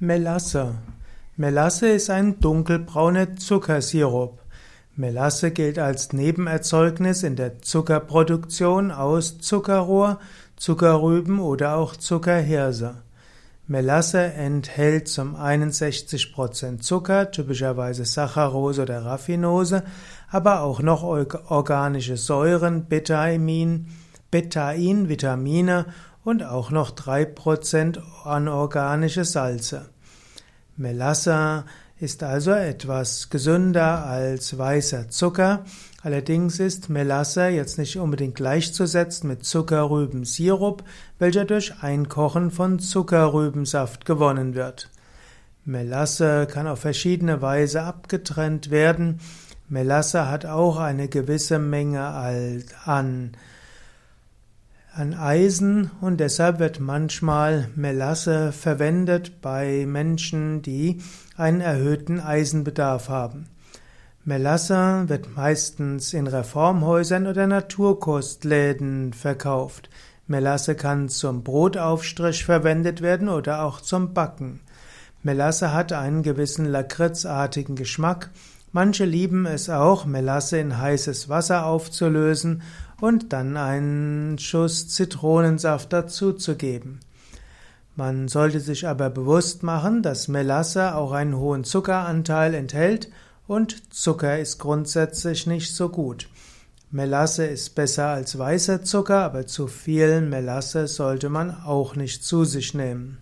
Melasse. Melasse ist ein dunkelbrauner Zuckersirup. Melasse gilt als Nebenerzeugnis in der Zuckerproduktion aus Zuckerrohr, Zuckerrüben oder auch Zuckerhirse. Melasse enthält zum einen 60% Zucker, typischerweise Saccharose oder Raffinose, aber auch noch organische Säuren, Betain, Betain, Vitamine und auch noch 3% anorganische Salze. Melasse ist also etwas gesünder als weißer Zucker. Allerdings ist Melasse jetzt nicht unbedingt gleichzusetzen mit Zuckerrübensirup, welcher durch Einkochen von Zuckerrübensaft gewonnen wird. Melasse kann auf verschiedene Weise abgetrennt werden. Melasse hat auch eine gewisse Menge an an Eisen und deshalb wird manchmal Melasse verwendet bei Menschen, die einen erhöhten Eisenbedarf haben. Melasse wird meistens in Reformhäusern oder Naturkostläden verkauft. Melasse kann zum Brotaufstrich verwendet werden oder auch zum Backen. Melasse hat einen gewissen lakritzartigen Geschmack. Manche lieben es auch, Melasse in heißes Wasser aufzulösen und dann einen Schuss Zitronensaft dazuzugeben. Man sollte sich aber bewusst machen, dass Melasse auch einen hohen Zuckeranteil enthält und Zucker ist grundsätzlich nicht so gut. Melasse ist besser als weißer Zucker, aber zu viel Melasse sollte man auch nicht zu sich nehmen.